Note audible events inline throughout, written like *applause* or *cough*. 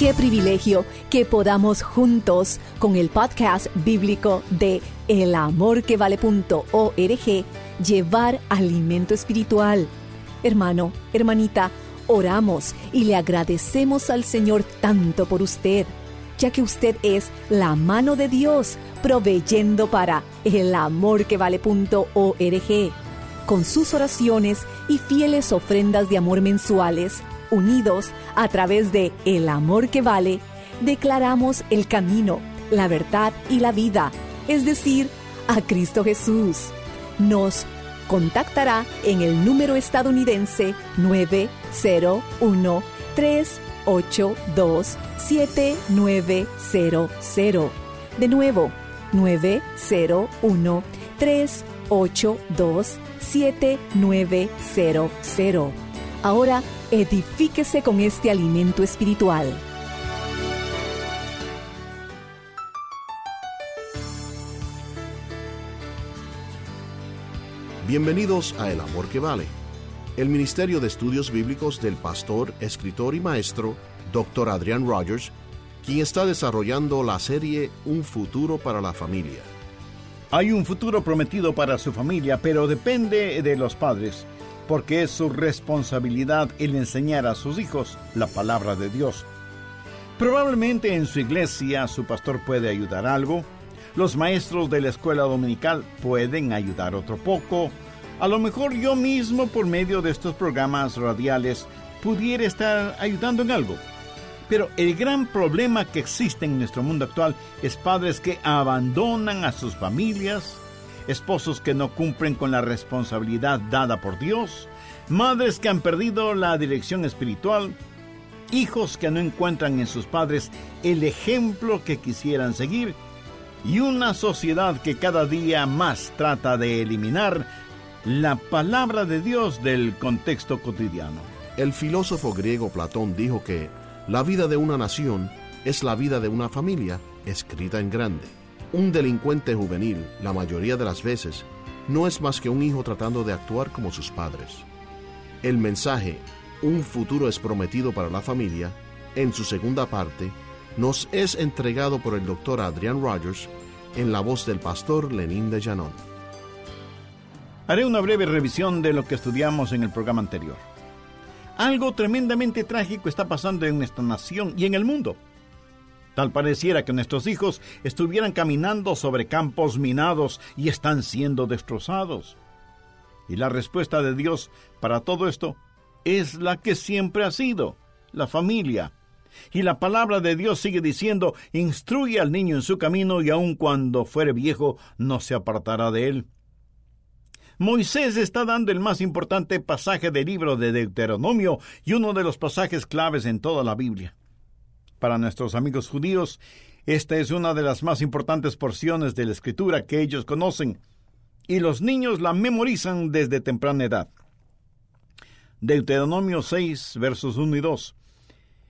Qué privilegio que podamos juntos con el podcast bíblico de elamorquevale.org llevar alimento espiritual. Hermano, hermanita, oramos y le agradecemos al Señor tanto por usted, ya que usted es la mano de Dios proveyendo para elamorquevale.org. Con sus oraciones y fieles ofrendas de amor mensuales, unidos a través de El Amor que Vale, declaramos el camino, la verdad y la vida, es decir, a Cristo Jesús. Nos contactará en el número estadounidense 901-382-7900. De nuevo, 901-382-7900. Ahora, edifíquese con este alimento espiritual. Bienvenidos a El Amor que Vale, el Ministerio de Estudios Bíblicos del pastor, escritor y maestro, Dr. Adrián Rogers, quien está desarrollando la serie Un futuro para la familia. Hay un futuro prometido para su familia, pero depende de los padres porque es su responsabilidad el enseñar a sus hijos la palabra de Dios. Probablemente en su iglesia su pastor puede ayudar algo, los maestros de la escuela dominical pueden ayudar otro poco, a lo mejor yo mismo por medio de estos programas radiales pudiera estar ayudando en algo. Pero el gran problema que existe en nuestro mundo actual es padres que abandonan a sus familias, esposos que no cumplen con la responsabilidad dada por Dios, madres que han perdido la dirección espiritual, hijos que no encuentran en sus padres el ejemplo que quisieran seguir, y una sociedad que cada día más trata de eliminar la palabra de Dios del contexto cotidiano. El filósofo griego Platón dijo que la vida de una nación es la vida de una familia escrita en grande. Un delincuente juvenil, la mayoría de las veces, no es más que un hijo tratando de actuar como sus padres. El mensaje Un futuro es prometido para la familia, en su segunda parte, nos es entregado por el doctor Adrian Rogers en la voz del pastor Lenín de Llanón. Haré una breve revisión de lo que estudiamos en el programa anterior. Algo tremendamente trágico está pasando en nuestra nación y en el mundo. Tal pareciera que nuestros hijos estuvieran caminando sobre campos minados y están siendo destrozados. Y la respuesta de Dios para todo esto es la que siempre ha sido, la familia. Y la palabra de Dios sigue diciendo, instruye al niño en su camino y aun cuando fuere viejo no se apartará de él. Moisés está dando el más importante pasaje del libro de Deuteronomio y uno de los pasajes claves en toda la Biblia. Para nuestros amigos judíos, esta es una de las más importantes porciones de la escritura que ellos conocen, y los niños la memorizan desde temprana edad. Deuteronomio 6, versos 1 y 2.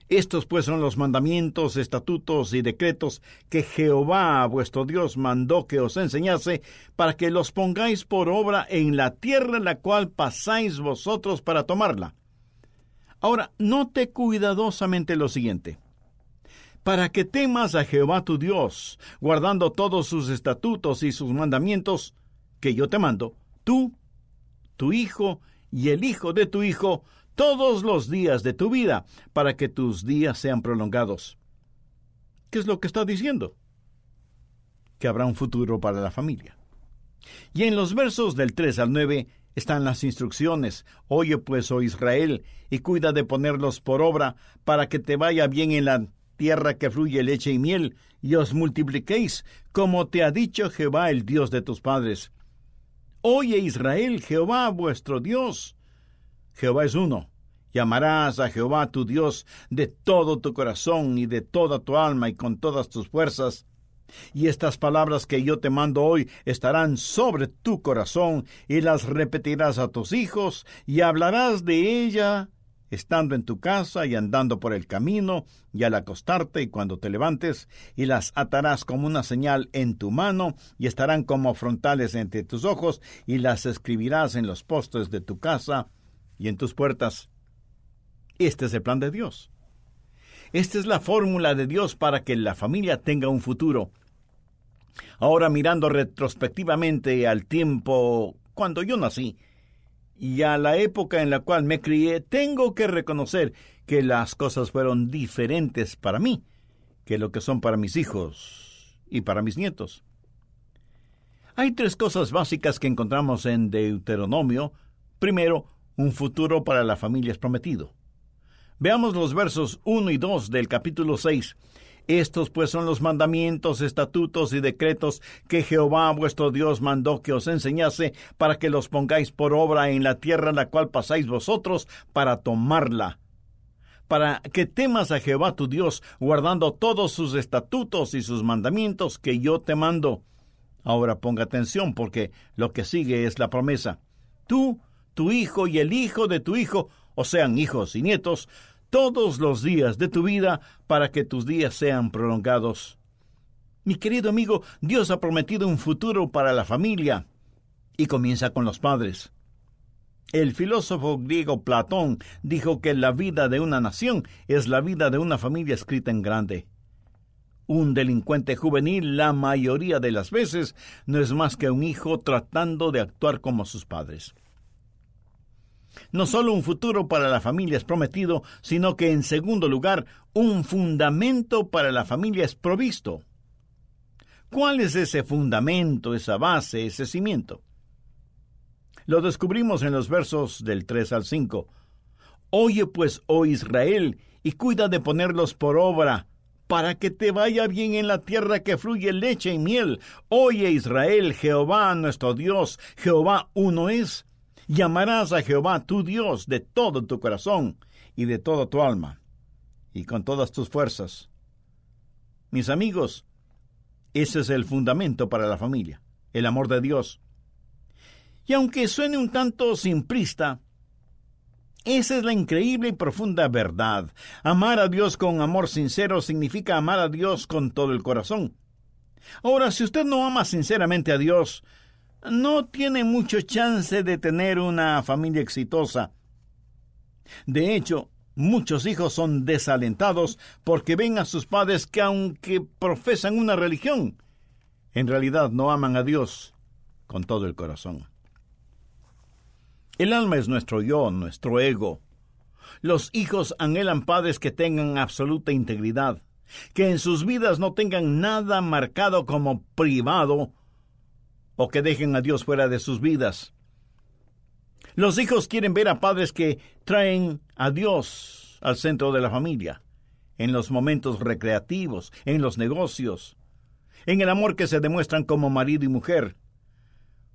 Estos pues son los mandamientos, estatutos y decretos que Jehová vuestro Dios mandó que os enseñase, para que los pongáis por obra en la tierra en la cual pasáis vosotros para tomarla. Ahora, note cuidadosamente lo siguiente. Para que temas a Jehová tu Dios, guardando todos sus estatutos y sus mandamientos, que yo te mando, tú, tu hijo y el hijo de tu hijo, todos los días de tu vida para que tus días sean prolongados. ¿Qué es lo que está diciendo? Que habrá un futuro para la familia. Y en los versos del 3 al 9 están las instrucciones. Oye pues, oh Israel, y cuida de ponerlos por obra, para que te vaya bien en la tierra que fluye leche y miel, y os multipliquéis, como te ha dicho Jehová, el Dios de tus padres. Oye Israel, Jehová vuestro Dios. Jehová es uno. Llamarás a Jehová tu Dios de todo tu corazón y de toda tu alma y con todas tus fuerzas y estas palabras que yo te mando hoy estarán sobre tu corazón y las repetirás a tus hijos y hablarás de ella estando en tu casa y andando por el camino, y al acostarte y cuando te levantes, y las atarás como una señal en tu mano, y estarán como frontales entre tus ojos, y las escribirás en los postes de tu casa y en tus puertas. Este es el plan de Dios. Esta es la fórmula de Dios para que la familia tenga un futuro. Ahora mirando retrospectivamente al tiempo cuando yo nací y a la época en la cual me crié, tengo que reconocer que las cosas fueron diferentes para mí que lo que son para mis hijos y para mis nietos. Hay tres cosas básicas que encontramos en Deuteronomio. Primero, un futuro para la familia es prometido. Veamos los versos 1 y 2 del capítulo 6 estos pues son los mandamientos, estatutos y decretos que Jehová vuestro Dios mandó que os enseñase para que los pongáis por obra en la tierra en la cual pasáis vosotros para tomarla para que temas a Jehová tu Dios, guardando todos sus estatutos y sus mandamientos que yo te mando. Ahora ponga atención porque lo que sigue es la promesa. Tú, tu hijo y el hijo de tu hijo, o sean hijos y nietos, todos los días de tu vida para que tus días sean prolongados. Mi querido amigo, Dios ha prometido un futuro para la familia y comienza con los padres. El filósofo griego Platón dijo que la vida de una nación es la vida de una familia escrita en grande. Un delincuente juvenil la mayoría de las veces no es más que un hijo tratando de actuar como sus padres. No solo un futuro para la familia es prometido, sino que en segundo lugar, un fundamento para la familia es provisto. ¿Cuál es ese fundamento, esa base, ese cimiento? Lo descubrimos en los versos del 3 al 5. Oye pues, oh Israel, y cuida de ponerlos por obra, para que te vaya bien en la tierra que fluye leche y miel. Oye Israel, Jehová nuestro Dios, Jehová uno es Llamarás a Jehová tu Dios de todo tu corazón y de toda tu alma y con todas tus fuerzas. Mis amigos, ese es el fundamento para la familia, el amor de Dios. Y aunque suene un tanto simplista, esa es la increíble y profunda verdad. Amar a Dios con amor sincero significa amar a Dios con todo el corazón. Ahora, si usted no ama sinceramente a Dios, no tiene mucho chance de tener una familia exitosa. De hecho, muchos hijos son desalentados porque ven a sus padres que aunque profesan una religión, en realidad no aman a Dios con todo el corazón. El alma es nuestro yo, nuestro ego. Los hijos anhelan padres que tengan absoluta integridad, que en sus vidas no tengan nada marcado como privado o que dejen a Dios fuera de sus vidas. Los hijos quieren ver a padres que traen a Dios al centro de la familia, en los momentos recreativos, en los negocios, en el amor que se demuestran como marido y mujer.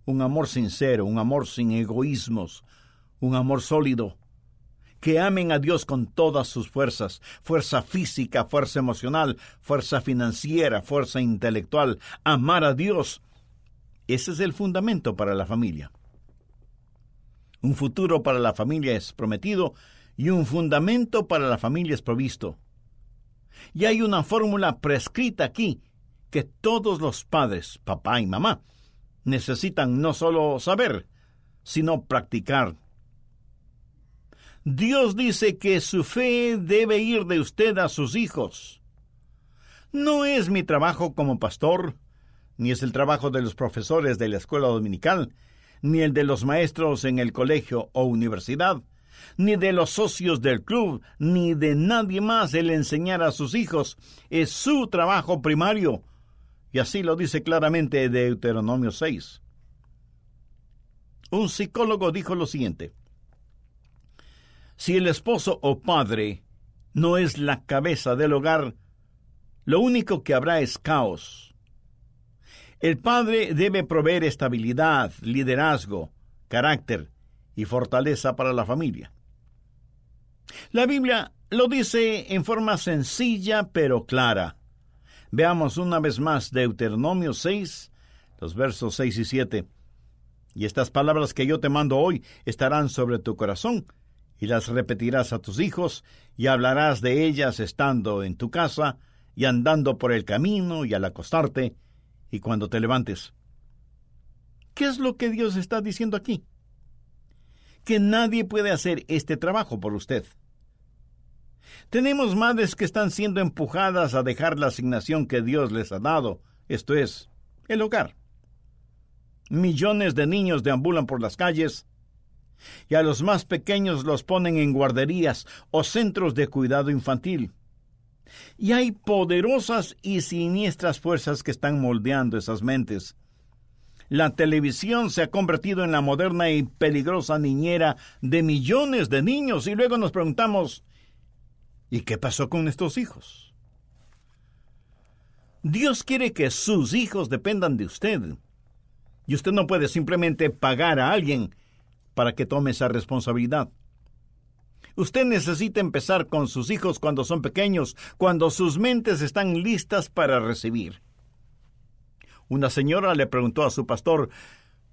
Un amor sincero, un amor sin egoísmos, un amor sólido. Que amen a Dios con todas sus fuerzas, fuerza física, fuerza emocional, fuerza financiera, fuerza intelectual. Amar a Dios ese es el fundamento para la familia. Un futuro para la familia es prometido y un fundamento para la familia es provisto. Y hay una fórmula prescrita aquí que todos los padres, papá y mamá, necesitan no solo saber, sino practicar. Dios dice que su fe debe ir de usted a sus hijos. No es mi trabajo como pastor ni es el trabajo de los profesores de la escuela dominical, ni el de los maestros en el colegio o universidad, ni de los socios del club, ni de nadie más el enseñar a sus hijos. Es su trabajo primario. Y así lo dice claramente Deuteronomio 6. Un psicólogo dijo lo siguiente. Si el esposo o padre no es la cabeza del hogar, lo único que habrá es caos. El padre debe proveer estabilidad, liderazgo, carácter y fortaleza para la familia. La Biblia lo dice en forma sencilla pero clara. Veamos una vez más Deuteronomio 6, los versos 6 y 7. Y estas palabras que yo te mando hoy estarán sobre tu corazón, y las repetirás a tus hijos, y hablarás de ellas estando en tu casa, y andando por el camino, y al acostarte, y cuando te levantes. ¿Qué es lo que Dios está diciendo aquí? Que nadie puede hacer este trabajo por usted. Tenemos madres que están siendo empujadas a dejar la asignación que Dios les ha dado, esto es, el hogar. Millones de niños deambulan por las calles y a los más pequeños los ponen en guarderías o centros de cuidado infantil. Y hay poderosas y siniestras fuerzas que están moldeando esas mentes. La televisión se ha convertido en la moderna y peligrosa niñera de millones de niños y luego nos preguntamos, ¿y qué pasó con estos hijos? Dios quiere que sus hijos dependan de usted. Y usted no puede simplemente pagar a alguien para que tome esa responsabilidad. Usted necesita empezar con sus hijos cuando son pequeños, cuando sus mentes están listas para recibir. Una señora le preguntó a su pastor,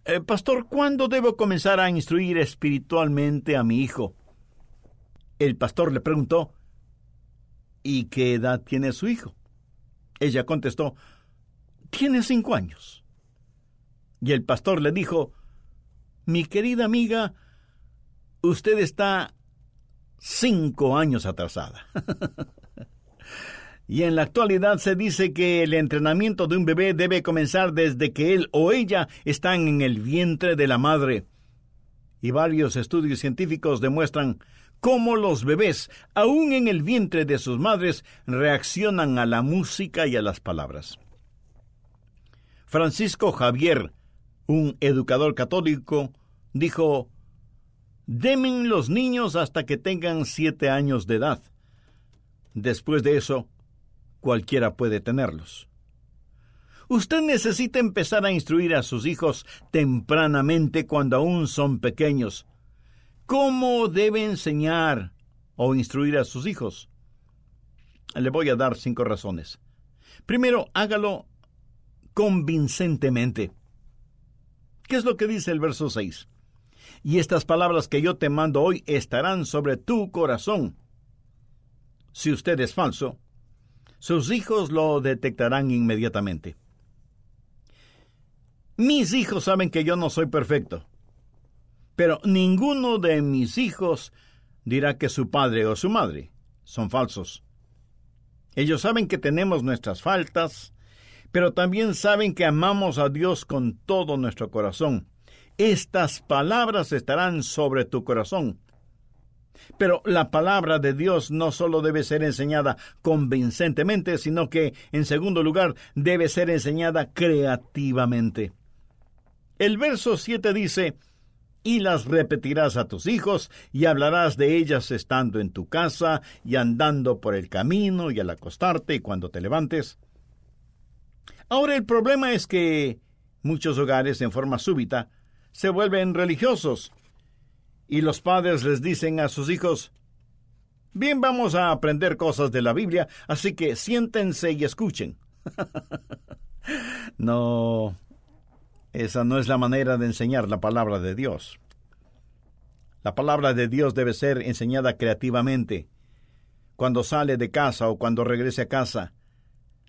eh, Pastor, ¿cuándo debo comenzar a instruir espiritualmente a mi hijo? El pastor le preguntó, ¿y qué edad tiene su hijo? Ella contestó, tiene cinco años. Y el pastor le dijo, Mi querida amiga, usted está cinco años atrasada. *laughs* y en la actualidad se dice que el entrenamiento de un bebé debe comenzar desde que él o ella están en el vientre de la madre. Y varios estudios científicos demuestran cómo los bebés, aún en el vientre de sus madres, reaccionan a la música y a las palabras. Francisco Javier, un educador católico, dijo, Demen los niños hasta que tengan siete años de edad. Después de eso, cualquiera puede tenerlos. Usted necesita empezar a instruir a sus hijos tempranamente cuando aún son pequeños. ¿Cómo debe enseñar o instruir a sus hijos? Le voy a dar cinco razones. Primero, hágalo convincentemente. ¿Qué es lo que dice el verso 6? Y estas palabras que yo te mando hoy estarán sobre tu corazón. Si usted es falso, sus hijos lo detectarán inmediatamente. Mis hijos saben que yo no soy perfecto, pero ninguno de mis hijos dirá que su padre o su madre son falsos. Ellos saben que tenemos nuestras faltas, pero también saben que amamos a Dios con todo nuestro corazón. Estas palabras estarán sobre tu corazón. Pero la palabra de Dios no solo debe ser enseñada convincentemente, sino que, en segundo lugar, debe ser enseñada creativamente. El verso 7 dice, y las repetirás a tus hijos, y hablarás de ellas estando en tu casa, y andando por el camino, y al acostarte, y cuando te levantes. Ahora el problema es que muchos hogares en forma súbita se vuelven religiosos y los padres les dicen a sus hijos, bien vamos a aprender cosas de la Biblia, así que siéntense y escuchen. *laughs* no, esa no es la manera de enseñar la palabra de Dios. La palabra de Dios debe ser enseñada creativamente, cuando sale de casa o cuando regrese a casa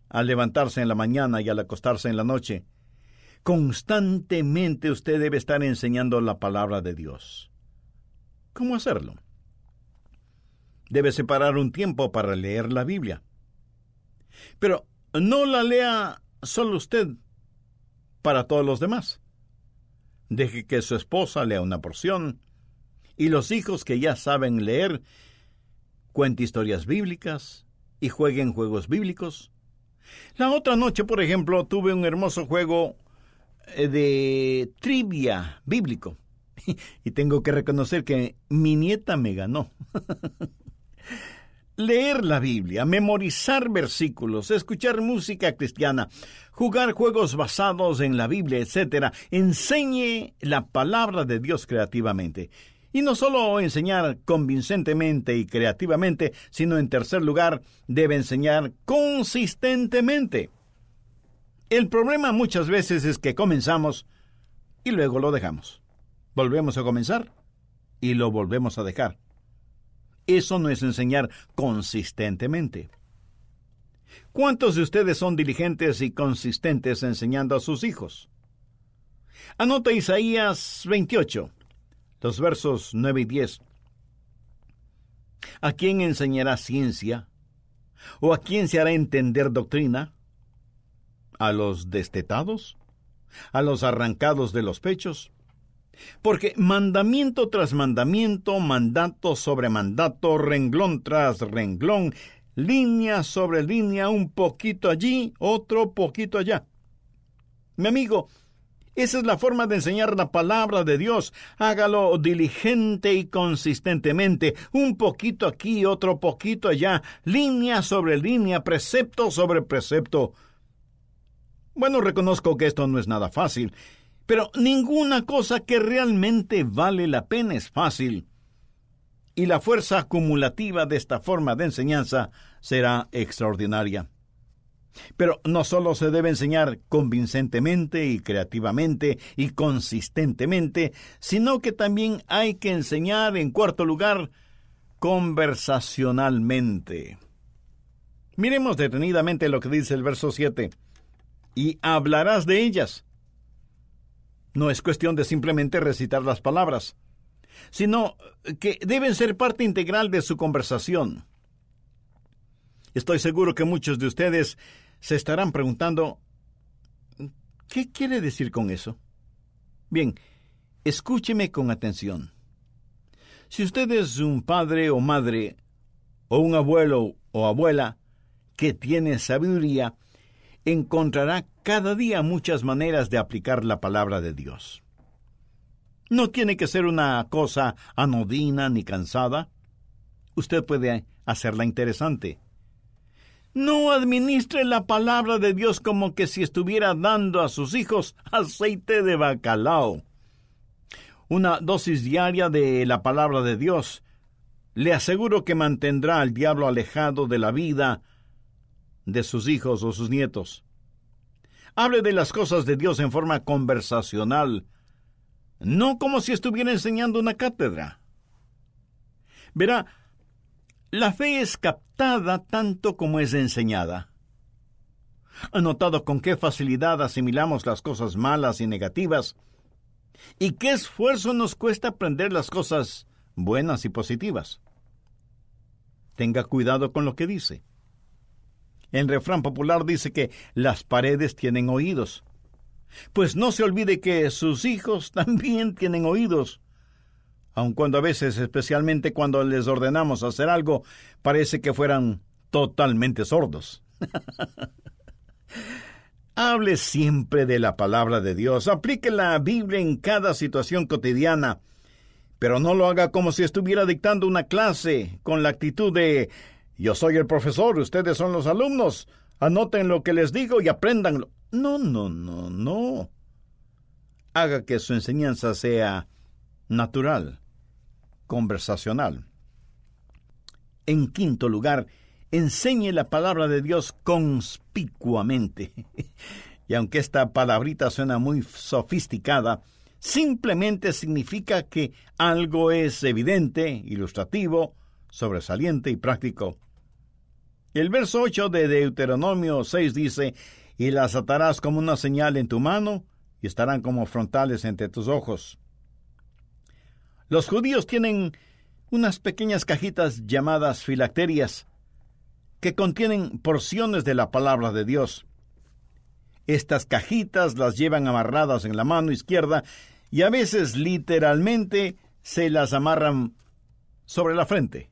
al levantarse en la mañana y al acostarse en la noche. Constantemente usted debe estar enseñando la palabra de Dios. ¿Cómo hacerlo? Debe separar un tiempo para leer la Biblia. Pero no la lea solo usted, para todos los demás. Deje que su esposa lea una porción Y los hijos que ya saben leer, cuenten historias bíblicas y jueguen juegos bíblicos. La otra noche, por ejemplo, tuve un hermoso juego de trivia bíblico. *laughs* Y tengo que reconocer que mi nieta me ganó. *laughs* Leer la Biblia, memorizar versículos, escuchar música cristiana, jugar juegos basados en la Biblia, etc., enseñe la palabra de Dios creativamente. Y no solo enseñar convincentemente y creativamente, sino en tercer lugar, debe enseñar consistentemente. El problema muchas veces es que comenzamos y luego lo dejamos. Volvemos a comenzar y lo volvemos a dejar. Eso no es enseñar consistentemente. ¿Cuántos de ustedes son diligentes y consistentes enseñando a sus hijos? Anota Isaías 28, los versos 9 y 10. ¿A quién enseñará ciencia? ¿O a quién se hará entender doctrina? ¿A los destetados? ¿A los arrancados de los pechos? Porque mandamiento tras mandamiento, mandato sobre mandato, renglón tras renglón, línea sobre línea, un poquito allí, otro poquito allá. Mi amigo, esa es la forma de enseñar la palabra de Dios. Hágalo diligente y consistentemente, un poquito aquí, otro poquito allá, línea sobre línea, precepto sobre precepto. Bueno, reconozco que esto no es nada fácil, pero ninguna cosa que realmente vale la pena es fácil. Y la fuerza acumulativa de esta forma de enseñanza será extraordinaria. Pero no solo se debe enseñar convincentemente y creativamente y consistentemente, sino que también hay que enseñar, en cuarto lugar, conversacionalmente. Miremos detenidamente lo que dice el verso 7. Y hablarás de ellas no es cuestión de simplemente recitar las palabras, sino que deben ser parte integral de su conversación. Estoy seguro que muchos de ustedes se estarán preguntando, ¿qué quiere decir con eso? Bien, escúcheme con atención. Si usted es un padre o madre, o un abuelo o abuela que tiene sabiduría, encontrará cada día muchas maneras de aplicar la palabra de Dios. No tiene que ser una cosa anodina ni cansada. Usted puede hacerla interesante. No administre la palabra de Dios como que si estuviera dando a sus hijos aceite de bacalao. Una dosis diaria de la palabra de Dios le aseguro que mantendrá al diablo alejado de la vida de sus hijos o sus nietos. Hable de las cosas de Dios en forma conversacional, no como si estuviera enseñando una cátedra. Verá, la fe es captada tanto como es enseñada. ¿Ha notado con qué facilidad asimilamos las cosas malas y negativas? ¿Y qué esfuerzo nos cuesta aprender las cosas buenas y positivas? Tenga cuidado con lo que dice. El refrán popular dice que las paredes tienen oídos. Pues no se olvide que sus hijos *laughs* también tienen oídos. Aun cuando a veces, especialmente cuando les ordenamos hacer algo, parece que fueran totalmente sordos. *laughs* Hable siempre de la palabra de Dios, aplique la Biblia en cada situación cotidiana, pero no lo haga como si estuviera dictando una clase, con la actitud de yo soy el profesor, ustedes son los alumnos. Anoten lo que les digo y apréndanlo. No, no, no, no. Haga que su enseñanza sea natural, conversacional. En quinto lugar, enseñe la palabra de Dios conspicuamente. *laughs* y aunque esta palabrita suena muy sofisticada, simplemente significa que algo es evidente, ilustrativo, sobresaliente y práctico. El verso 8 de Deuteronomio 6 dice, y las atarás como una señal en tu mano y estarán como frontales entre tus ojos. Los judíos tienen unas pequeñas cajitas llamadas filacterias que contienen porciones de la palabra de Dios. Estas cajitas las llevan amarradas en la mano izquierda y a veces literalmente se las amarran sobre la frente,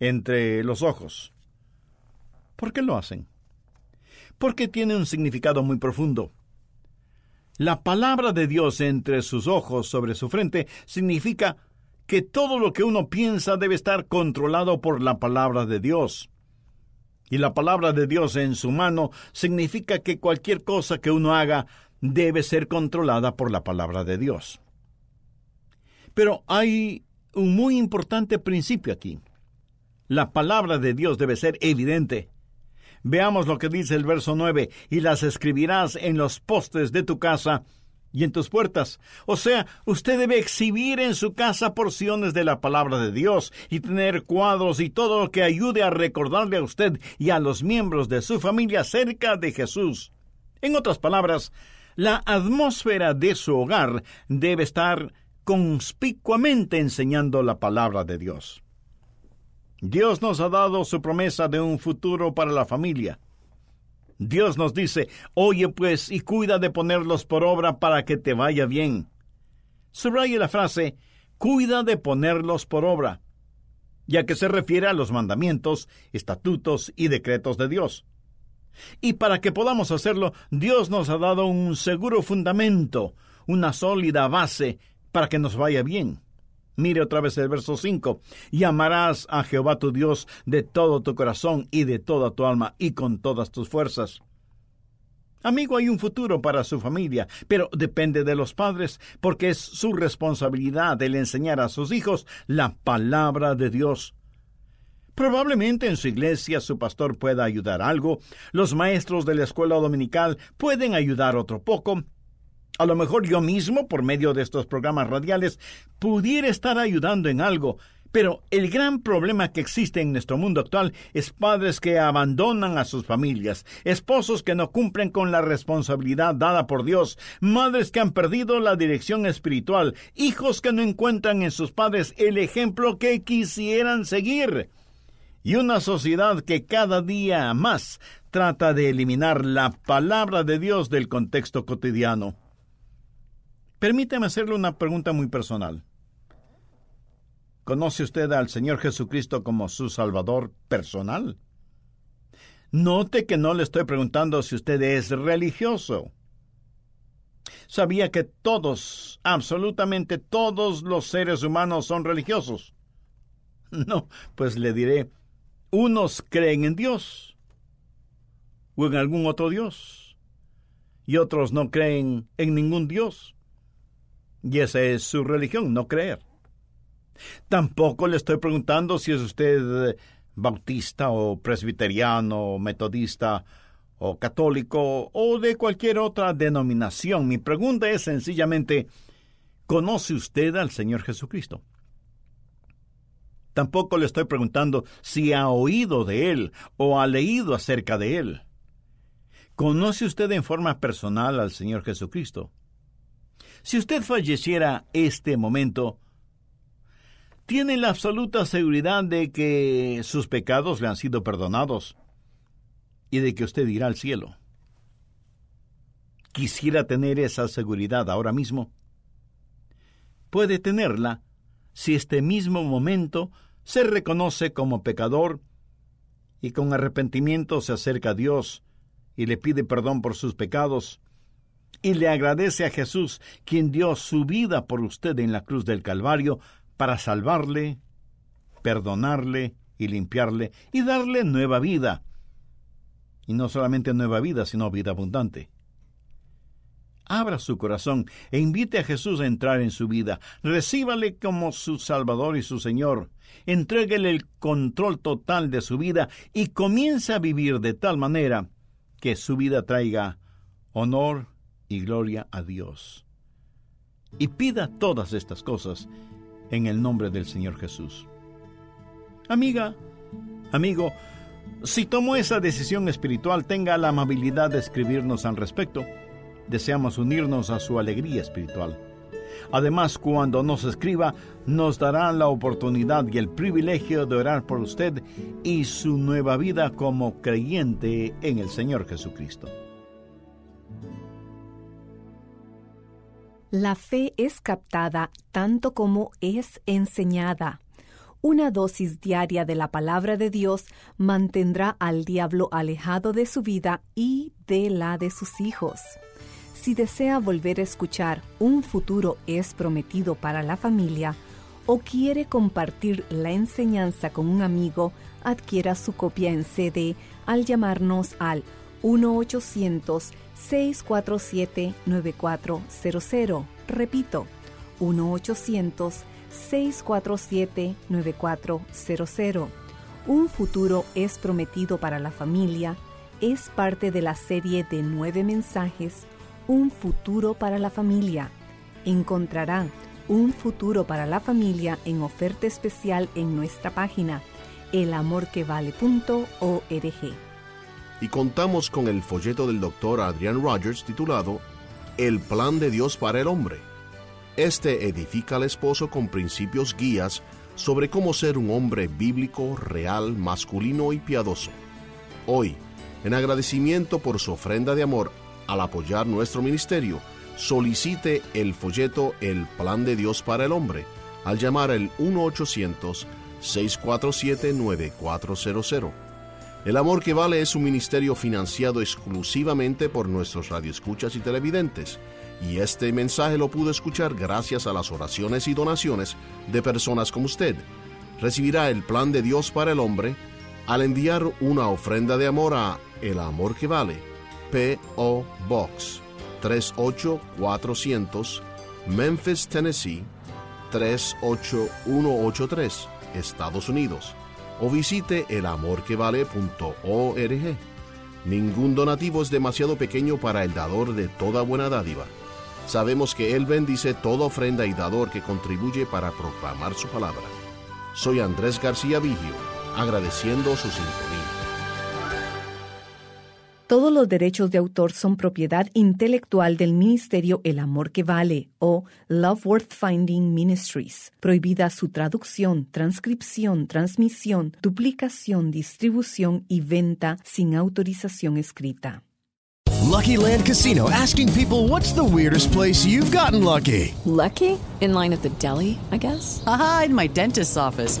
entre los ojos. ¿Por qué lo hacen? Porque tiene un significado muy profundo. La palabra de Dios entre sus ojos sobre su frente significa que todo lo que uno piensa debe estar controlado por la palabra de Dios. Y la palabra de Dios en su mano significa que cualquier cosa que uno haga debe ser controlada por la palabra de Dios. Pero hay un muy importante principio aquí. La palabra de Dios debe ser evidente. Veamos lo que dice el verso 9, y las escribirás en los postes de tu casa y en tus puertas. O sea, usted debe exhibir en su casa porciones de la palabra de Dios y tener cuadros y todo lo que ayude a recordarle a usted y a los miembros de su familia cerca de Jesús. En otras palabras, la atmósfera de su hogar debe estar conspicuamente enseñando la palabra de Dios. Dios nos ha dado su promesa de un futuro para la familia. Dios nos dice, oye pues y cuida de ponerlos por obra para que te vaya bien. Subraye la frase, cuida de ponerlos por obra, ya que se refiere a los mandamientos, estatutos y decretos de Dios. Y para que podamos hacerlo, Dios nos ha dado un seguro fundamento, una sólida base para que nos vaya bien. Mire otra vez el verso 5. Y amarás a Jehová tu Dios de todo tu corazón y de toda tu alma y con todas tus fuerzas. Amigo, hay un futuro para su familia, pero depende de los padres, porque es su responsabilidad el enseñar a sus hijos la palabra de Dios. Probablemente en su iglesia su pastor pueda ayudar algo, los maestros de la escuela dominical pueden ayudar otro poco, a lo mejor yo mismo, por medio de estos programas radiales, pudiera estar ayudando en algo, pero el gran problema que existe en nuestro mundo actual es padres que abandonan a sus familias, esposos que no cumplen con la responsabilidad dada por Dios, madres que han perdido la dirección espiritual, hijos que no encuentran en sus padres el ejemplo que quisieran seguir, y una sociedad que cada día más trata de eliminar la palabra de Dios del contexto cotidiano. Permítame hacerle una pregunta muy personal. ¿Conoce usted al Señor Jesucristo como su Salvador personal? Note que no le estoy preguntando si usted es religioso. ¿Sabía que todos, absolutamente todos los seres humanos son religiosos? *laughs* No, pues le diré, unos creen en Dios o en algún otro Dios y otros no creen en ningún Dios. Y esa es su religión, no creer. Tampoco le estoy preguntando si es usted eh, bautista o presbiteriano o metodista o católico o de cualquier otra denominación. Mi pregunta es sencillamente, ¿conoce usted al Señor Jesucristo? Tampoco le estoy preguntando si ha oído de Él o ha leído acerca de Él. ¿Conoce usted en forma personal al Señor Jesucristo? Si usted falleciera este momento, tiene la absoluta seguridad de que sus pecados le han sido perdonados y de que usted irá al cielo. Quisiera tener esa seguridad ahora mismo. Puede tenerla si este mismo momento se reconoce como pecador y con arrepentimiento se acerca a Dios y le pide perdón por sus pecados y le agradece a Jesús, quien dio su vida por usted en la cruz del Calvario, para salvarle, perdonarle y limpiarle y darle nueva vida. Y no solamente nueva vida, sino vida abundante. Abra su corazón e invite a Jesús a entrar en su vida. Recíbale como su Salvador y su Señor. Entréguele el control total de su vida y comience a vivir de tal manera que su vida traiga honor, y gloria a Dios. Y pida todas estas cosas en el nombre del Señor Jesús. Amiga, amigo, si tomó esa decisión espiritual, tenga la amabilidad de escribirnos al respecto. Deseamos unirnos a su alegría espiritual. Además, cuando nos escriba, nos dará la oportunidad y el privilegio de orar por usted y su nueva vida como creyente en el Señor Jesucristo. La fe es captada tanto como es enseñada. Una dosis diaria de la palabra de Dios mantendrá al diablo alejado de su vida y de la de sus hijos. Si desea volver a escuchar Un futuro es prometido para la familia o quiere compartir la enseñanza con un amigo, adquiera su copia en CD al llamarnos al 1-800-647-9400. Repito, 1-800-647-9400. Un futuro es prometido para la familia es parte de la serie de nueve mensajes Un futuro para la familia. Encontrará Un futuro para la familia en oferta especial en nuestra página elamorquevale.org y contamos con el folleto del doctor Adrian Rogers titulado El plan de Dios para el hombre. Este edifica al esposo con principios guías sobre cómo ser un hombre bíblico, real, masculino y piadoso. Hoy, en agradecimiento por su ofrenda de amor al apoyar nuestro ministerio, solicite el folleto El plan de Dios para el hombre al llamar el 1-800-647-9400 el Amor que Vale es un ministerio financiado exclusivamente por nuestros radioescuchas y televidentes, y este mensaje lo pudo escuchar gracias a las oraciones y donaciones de personas como usted. Recibirá el plan de Dios para el hombre al enviar una ofrenda de amor a El Amor que Vale, P.O. Box 38400, Memphis, Tennessee 38183, Estados Unidos o visite elamorquevale.org. Ningún donativo es demasiado pequeño para el dador de toda buena dádiva. Sabemos que Él bendice toda ofrenda y dador que contribuye para proclamar su palabra. Soy Andrés García Vigio, agradeciendo su sintonía. Todos los derechos de autor son propiedad intelectual del Ministerio El Amor que Vale o Love Worth Finding Ministries. Prohibida su traducción, transcripción, transmisión, duplicación, distribución y venta sin autorización escrita. Lucky Land Casino asking people what's the weirdest place you've gotten lucky? Lucky? In line at the deli, I guess? Aha, in my dentist's office.